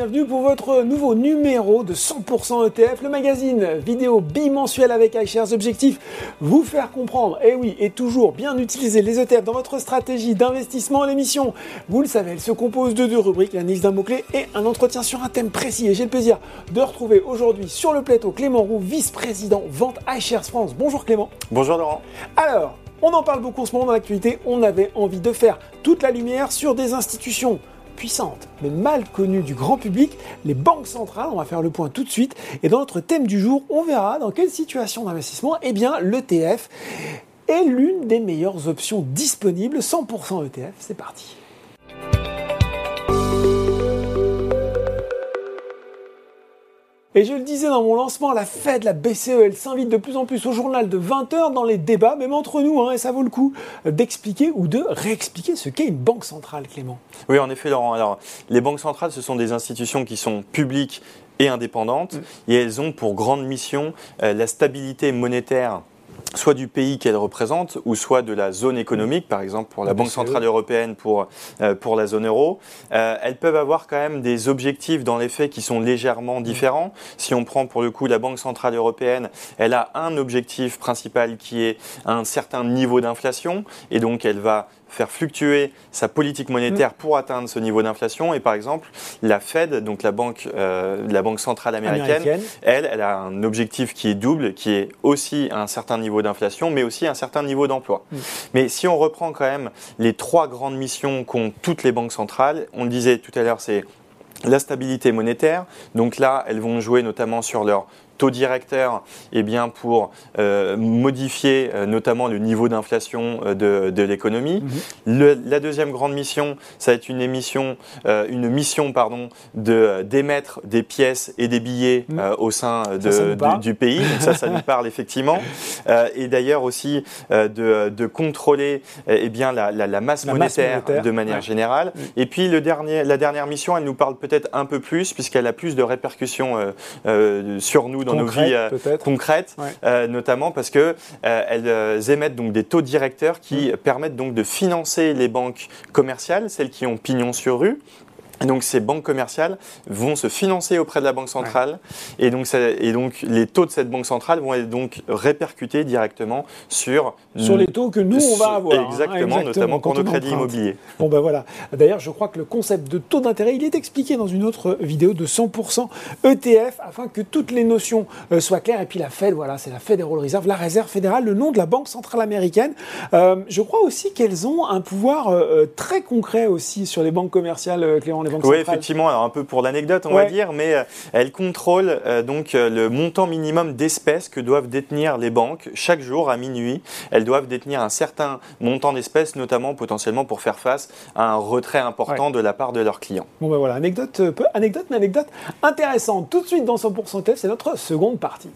Bienvenue pour votre nouveau numéro de 100% ETF, le magazine vidéo bimensuel avec iShares. Objectif, vous faire comprendre, et oui, et toujours bien utiliser les ETF dans votre stratégie d'investissement. L'émission, vous le savez, elle se compose de deux rubriques, l'analyse d'un mot-clé et un entretien sur un thème précis. Et j'ai le plaisir de retrouver aujourd'hui sur le plateau Clément Roux, vice-président vente iShares France. Bonjour Clément. Bonjour Laurent. Alors, on en parle beaucoup en ce moment dans l'actualité, on avait envie de faire toute la lumière sur des institutions puissante, mais mal connue du grand public, les banques centrales. On va faire le point tout de suite. Et dans notre thème du jour, on verra dans quelle situation d'investissement, eh bien, l'ETF est l'une des meilleures options disponibles. 100% ETF, c'est parti. Et je le disais dans mon lancement, la Fed, la BCE, elle s'invite de plus en plus au journal de 20h dans les débats, même entre nous, hein, et ça vaut le coup d'expliquer ou de réexpliquer ce qu'est une banque centrale, Clément. Oui, en effet, Laurent. Alors, les banques centrales, ce sont des institutions qui sont publiques et indépendantes, mm. et elles ont pour grande mission euh, la stabilité monétaire soit du pays qu'elle représente, ou soit de la zone économique, par exemple pour la, Banque Centrale Européenne, pour, euh, pour la zone euro. Euh, elles peuvent avoir quand même des objectifs dans les faits qui sont légèrement différents. Si on prend pour le coup la Banque Centrale Européenne, elle a un objectif principal qui est un certain niveau d'inflation, et donc elle va faire fluctuer sa politique monétaire mm. pour atteindre ce niveau d'inflation. Et par exemple, la Fed, donc la banque, euh, la banque centrale américaine, elle, elle a un objectif qui est double, qui est aussi un certain niveau d'inflation, mais aussi un certain niveau d'emploi. Mm. Mais si on reprend quand même les trois grandes missions qu'ont toutes les banques centrales, on le disait tout à l'heure, c'est la stabilité monétaire. Donc là, elles vont jouer notamment sur leur taux directeur eh bien, pour euh, modifier euh, notamment le niveau d'inflation euh, de, de l'économie. Mhm. La deuxième grande mission, ça va être une, émission, une mission pardon, de, d'émettre des pièces et des billets mhm. au sein de, du, pays. Donc ça, ça nous parle effectivement. et d'ailleurs aussi de, de, contrôler eh bien, la, la, masse, monétaire de manière générale. Et puis le dernier, la dernière mission, elle nous parle peut-être un peu plus puisqu'elle a plus de répercussions sur nous dans nos vies euh, concrètes, euh, notamment parce que euh, elles émettent donc des taux directeurs qui mm. permettent donc de financer les banques commerciales, celles qui ont pignon sur rue, donc ces banques commerciales vont se financer auprès de la banque centrale et, donc et donc les taux de cette banque centrale vont être donc répercutés directement sur sur les taux que nous on va avoir hein, exactement, notamment pour nos crédits immobiliers. Bon ben voilà. D'ailleurs je crois que le concept de taux d'intérêt il est expliqué dans une autre vidéo de 100% ETF afin que toutes les notions euh, soient claires et puis la Fed voilà c'est la Federal Reserve la réserve fédérale le nom de la banque centrale américaine. Euh, je crois aussi qu'elles ont un pouvoir euh, très concret aussi sur les banques commerciales Clément oui, effectivement. Alors un peu pour l'anecdote, on va dire, mais euh, elle contrôle euh, donc euh, le montant minimum d'espèces que doivent détenir les banques chaque jour à minuit. Elles doivent détenir un certain montant d'espèces, notamment potentiellement pour faire face à un retrait important de la part de leurs clients. Bon ben voilà, anecdote, peu, anecdote, mais anecdote intéressante. Tout de suite dans 100% TF, c'est notre seconde partie.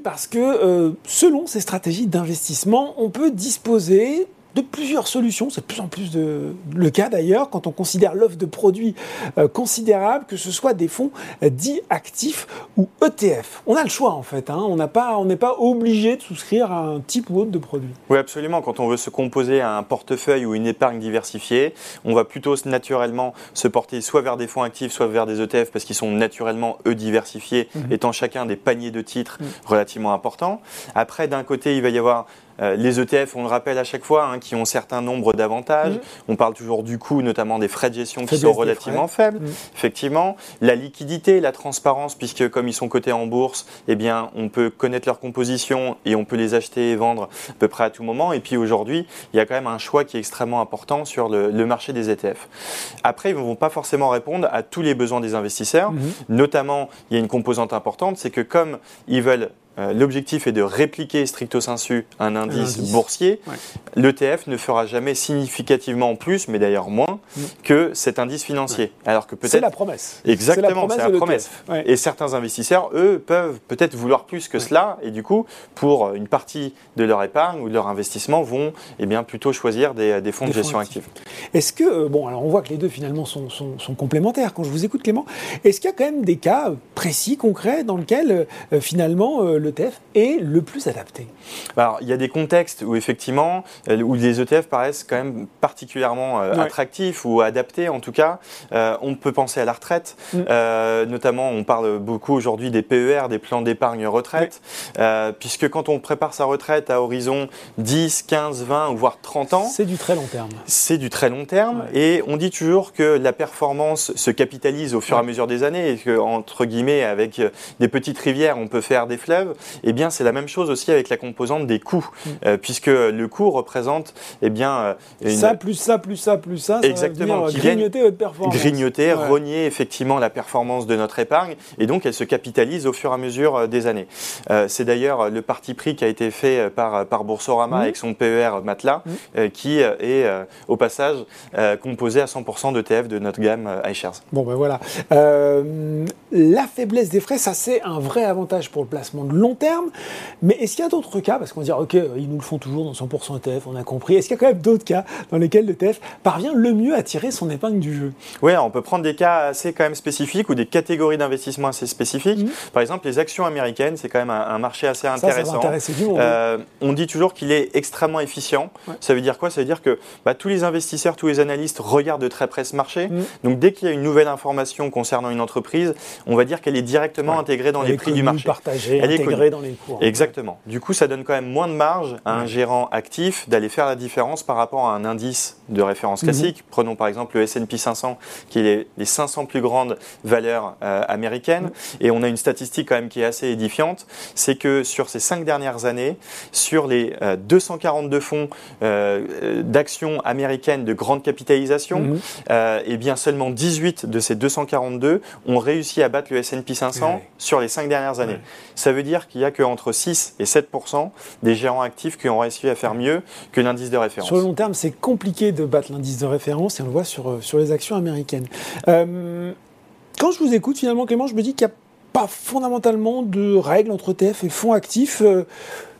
Parce que euh, selon ces stratégies d'investissement, on peut disposer de plusieurs solutions. C'est de plus en plus de, le cas d'ailleurs quand on considère l'offre de produits euh, considérable, que ce soit des fonds euh, dits actifs ou ETF. On a le choix en fait. Hein. On n'est pas, pas obligé de souscrire à un type ou autre de produit. Oui, absolument. Quand on veut se composer un portefeuille ou une épargne diversifiée, on va plutôt naturellement se porter soit vers des fonds actifs, soit vers des ETF parce qu'ils sont naturellement eux diversifiés, mhm. étant chacun des paniers de titres mhm. relativement importants. Après, d'un côté, il va y avoir les ETF, on le rappelle à chaque fois, hein, qui ont un certain nombre d'avantages. Mm. On parle toujours du coût, notamment des frais de gestion qui sont relativement faibles. Mm. Effectivement, la liquidité, la transparence, puisque comme ils sont cotés en bourse, eh bien, on peut connaître leur composition et on peut les acheter et vendre à peu près à tout moment. Et puis aujourd'hui, il y a quand même un choix qui est extrêmement important sur le, marché des ETF. Après, ils ne vont pas forcément répondre à tous les besoins des investisseurs. Mm-hmm. Notamment, il y a une composante importante, c'est que comme ils veulent euh, l'objectif est de répliquer stricto sensu un indice, boursier. L'ETF ne fera jamais significativement plus, mais d'ailleurs moins, mm. que cet indice financier. Alors que peut-être c'est la promesse. Exactement, c'est la promesse. Et certains investisseurs, eux, peuvent peut-être vouloir plus que cela, et du coup, pour une partie de leur épargne ou de leur investissement, vont eh bien plutôt choisir des, fonds de gestion active. Est-ce que euh, bon, alors on voit que les deux finalement sont, complémentaires. Quand je vous écoute, Clément, est-ce qu'il y a quand même des cas précis, concrets, dans lesquels euh, finalement l'ETF est le plus adapté Alors, il y a des contextes où effectivement, euh, où les ETF paraissent quand même particulièrement euh, attractifs ou adaptés en tout cas. Euh, on peut penser à la retraite, mm. notamment on parle beaucoup aujourd'hui des PER, des plans d'épargne retraite, puisque quand on prépare sa retraite à horizon 10, 15, 20 ou voire 30 ans, c'est du très long terme. C'est du très long terme et on dit toujours que la performance se capitalise au fur et à mesure des années et que entre guillemets avec des petites rivières on peut faire des fleuves. Eh bien c'est la même chose aussi avec la composante des coûts, mm. puisque le coût représente eh bien une... ça plus ça plus ça plus ça, ça exactement va grignoter votre performance, grignoter, rogner effectivement la performance de notre épargne et donc elle se capitalise au fur et à mesure des années. c'est d'ailleurs le parti pris qui a été fait par par Boursorama mm. avec son PER Matelas mm. qui est au passage composé à 100% d'ETF de notre gamme iShares. Bon ben voilà. la faiblesse des frais, ça c'est un vrai avantage pour le placement de long terme, mais est-ce qu'il y a d'autres cas parce qu'on va dire ok ils nous le font toujours dans 100% ETF, on a compris. Est-ce qu'il y a quand même d'autres cas dans lesquels l'ETF parvient le mieux à tirer son épingle du jeu? Oui, on peut prendre des cas assez quand même spécifiques ou des catégories d'investissement assez spécifiques. Mhm. Par exemple, les actions américaines, c'est quand même un, marché assez intéressant. Ça, euh, on dit toujours qu'il est extrêmement efficient. Ça veut dire quoi? Ça veut dire que bah, tous les investisseurs, tous les analystes regardent de très près ce marché. Mhm. Donc dès qu'il y a une nouvelle information concernant une entreprise, on va dire qu'elle est directement intégrée dans les prix du marché. Elle dans les cours. Exactement. Du coup, ça donne quand même moins de marge à un gérant actif d'aller faire la différence par rapport à un indice de référence mhm. classique. Prenons par exemple le S&P 500, qui est les 500 plus grandes valeurs euh, américaines. Et on a une statistique quand même qui est assez édifiante, c'est que sur ces cinq dernières années, sur les 242 euh, fonds euh, d'actions américaines de grande capitalisation, mhm. et bien seulement 18 de ces 242 ont réussi à battre le S&P 500 sur les cinq dernières années. Ça veut dire qu'il n'y a qu'entre 6 et 7% des gérants actifs qui ont réussi à faire mieux que l'indice de référence. Sur le long terme, c'est compliqué de battre l'indice de référence et on le voit sur, euh, les actions américaines. Euh, quand je vous écoute, finalement, Clément, je me dis qu'il n'y a pas fondamentalement de règles entre ETF et fonds actifs. Euh,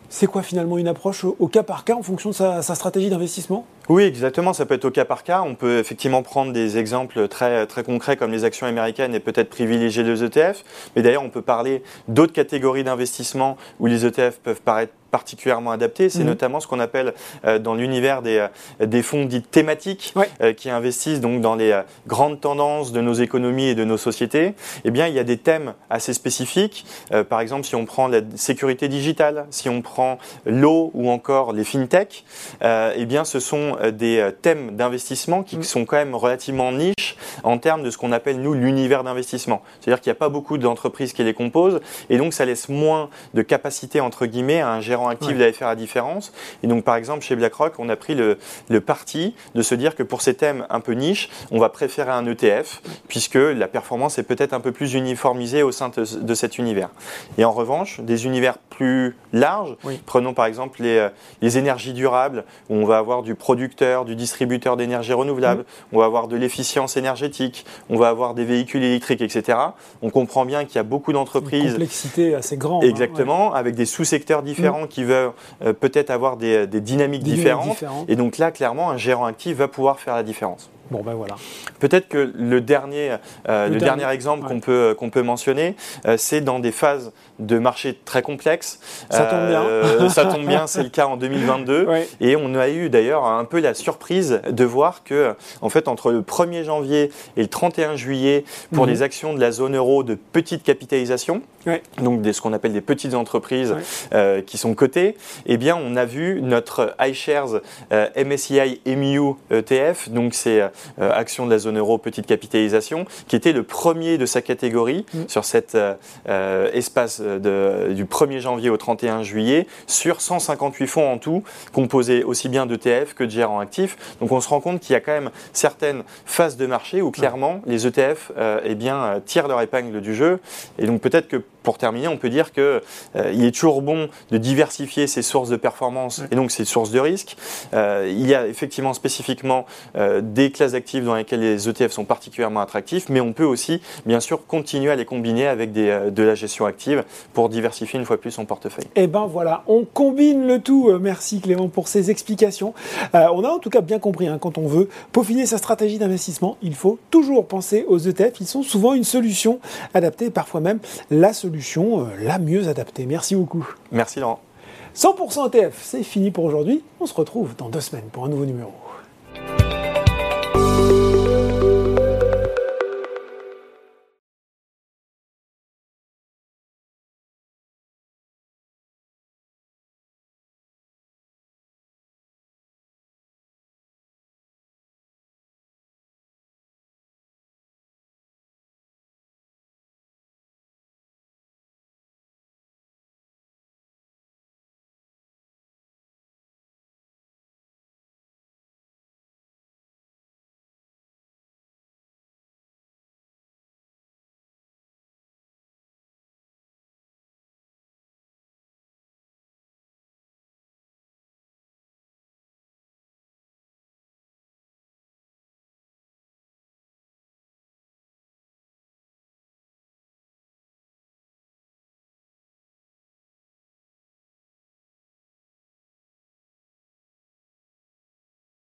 c'est quoi finalement une approche au, cas par cas en fonction de sa, stratégie d'investissement? Oui, exactement. Ça peut être au cas par cas. On peut effectivement prendre des exemples très, très concrets comme les actions américaines et peut-être privilégier les ETF. Mais d'ailleurs, on peut parler d'autres catégories d'investissement où les ETF peuvent paraître particulièrement adapté. C'est mhm. notamment ce qu'on appelle euh, dans l'univers des, euh, des fonds dits thématiques euh, qui investissent donc dans les grandes tendances de nos économies et de nos sociétés. Eh bien, il y a des thèmes assez spécifiques. par exemple, si on prend la sécurité digitale, si on prend l'eau ou encore les fintech, eh bien, ce sont des thèmes d'investissement qui mhm. sont quand même relativement niches en termes de ce qu'on appelle nous l'univers d'investissement. C'est-à-dire qu'il n'y a pas beaucoup d'entreprises qui les composent et donc ça laisse moins de capacité entre guillemets à un gérant actif d'aller faire la différence. Et donc, par exemple, chez BlackRock, on a pris le, le, parti de se dire que pour ces thèmes un peu niches, on va préférer un ETF, puisque la performance est peut-être un peu plus uniformisée au sein de, cet univers. Et en revanche, des univers plus larges, prenons par exemple les, euh, les, énergies durables, où on va avoir du producteur, du distributeur d'énergie renouvelable, mm. on va avoir de l'efficience énergétique, on va avoir des véhicules électriques, etc. On comprend bien qu'il y a beaucoup d'entreprises. Une complexité assez grande. Hein, Exactement, avec des sous-secteurs différents qui veulent euh, peut-être avoir des, dynamiques, différentes. Et donc là, clairement, un gérant actif va pouvoir faire la différence. Bon ben voilà. Peut-être que le dernier, euh, le, dernier, exemple qu'on peut qu'on peut mentionner, euh, c'est dans des phases de marché très complexes. Ça tombe bien. ça tombe bien, c'est le cas en 2022. Et on a eu d'ailleurs un peu la surprise de voir que, en fait, entre le 1er janvier et le 31 juillet, pour mhm. les actions de la zone euro de petite capitalisation, donc des, ce qu'on appelle des petites entreprises qui sont cotées, eh bien, on a vu notre iShares MSCI EMU ETF, donc c'est euh, action de la zone euro petite capitalisation, qui était le premier de sa catégorie mm. sur cet euh, euh, espace du 1er janvier au 31 juillet, sur 158 fonds en tout, composés aussi bien d'ETF que de gérants actifs. Donc on se rend compte qu'il y a quand même certaines phases de marché où clairement les ETF eh bien, tirent leur épingle du jeu. Et donc peut-être que pour terminer, on peut dire qu'il est toujours bon de diversifier ses sources de performance et donc ses sources de risque. il y a effectivement spécifiquement des classes actives dans lesquelles les ETF sont particulièrement attractifs, mais on peut aussi, bien sûr, continuer à les combiner avec des, euh, de la gestion active pour diversifier une fois plus son portefeuille. Et eh ben voilà, on combine le tout. Euh, merci Clément pour ces explications. Euh, on a en tout cas bien compris, hein, quand on veut peaufiner sa stratégie d'investissement, il faut toujours penser aux ETF. Ils sont souvent une solution adaptée, parfois même la solution solution euh, la mieux adaptée. Merci beaucoup. Merci Laurent. 100% ETF, c'est fini pour aujourd'hui. On se retrouve dans deux semaines pour un nouveau numéro.